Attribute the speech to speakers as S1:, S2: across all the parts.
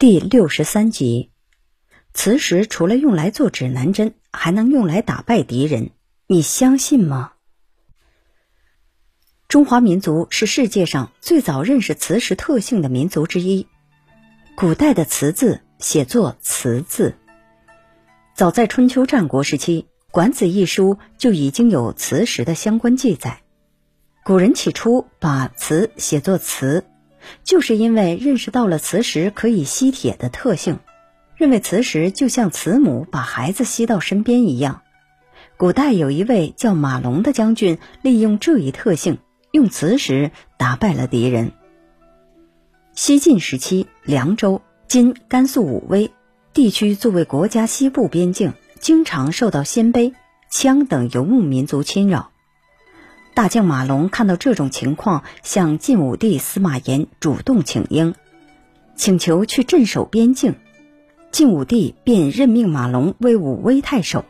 S1: 第六十三集，磁石除了用来做指南针，还能用来打败敌人，你相信吗？中华民族是世界上最早认识磁石特性的民族之一。古代的“磁”字写作“磁”字，早在春秋战国时期，《管子》一书就已经有磁石的相关记载。古人起初把“磁”写作“瓷”，就是因为认识到了磁石可以吸铁的特性，认为磁石就像慈母把孩子吸到身边一样。古代有一位叫马龙的将军，利用这一特性。用磁石打败了敌人。西晋时期，凉州（今甘肃武威）地区作为国家西部边境，经常受到鲜卑、羌等游牧民族侵扰。大将马龙看到这种情况，向晋武帝司马炎主动请缨，请求去镇守边境。晋武帝便任命马龙为武威太守，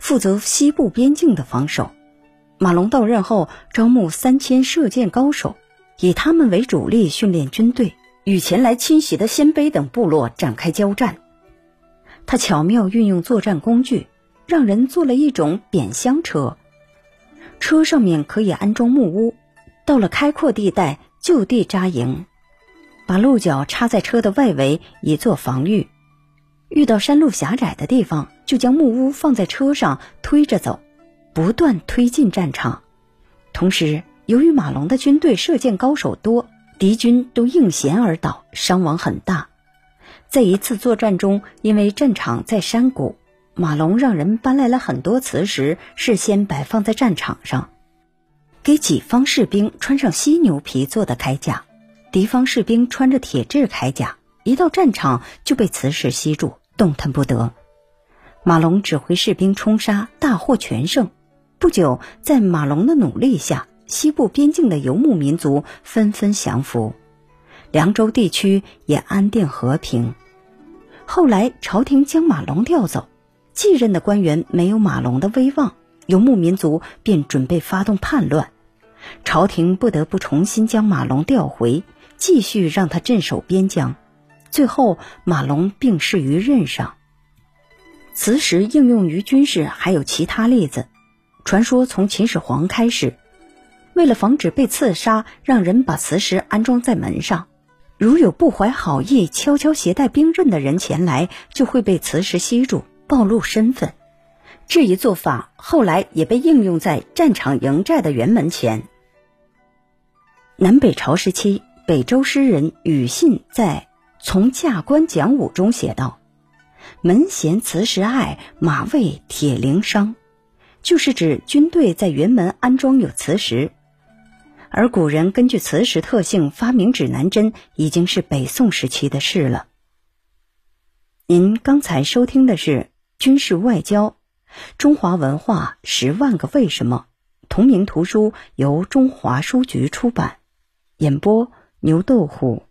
S1: 负责西部边境的防守。马龙到任后，招募三千射箭高手，以他们为主力训练军队，与前来侵袭的鲜卑等部落展开交战。他巧妙运用作战工具，让人做了一种扁箱车，车上面可以安装木屋，到了开阔地带就地扎营，把鹿角插在车的外围以作防御。遇到山路狭窄的地方，就将木屋放在车上推着走。不断推进战场，同时由于马龙的军队射箭高手多，敌军都应弦而倒，伤亡很大。在一次作战中，因为战场在山谷，马龙让人搬来了很多磁石，事先摆放在战场上，给己方士兵穿上犀牛皮做的铠甲，敌方士兵穿着铁质铠甲，一到战场就被磁石吸住，动弹不得。马龙指挥士兵冲杀，大获全胜。不久，在马龙的努力下，西部边境的游牧民族纷纷降服，凉州地区也安定和平。后来，朝廷将马龙调走，继任的官员没有马龙的威望，游牧民族便准备发动叛乱，朝廷不得不重新将马龙调回，继续让他镇守边疆。最后，马龙病逝于任上。磁石应用于军事还有其他例子。传说从秦始皇开始，为了防止被刺杀，让人把磁石安装在门上。如有不怀好意、悄悄携带兵刃的人前来，就会被磁石吸住，暴露身份。这一做法后来也被应用在战场营寨的辕门前。南北朝时期，北周诗人庾信在《从驾观讲武》中写道：“门衔磁石碍，马未铁铃伤。”就是指军队在辕门安装有磁石，而古人根据磁石特性发明指南针，已经是北宋时期的事了。您刚才收听的是《军事外交：中华文化十万个为什么》同名图书，由中华书局出版，演播牛豆虎。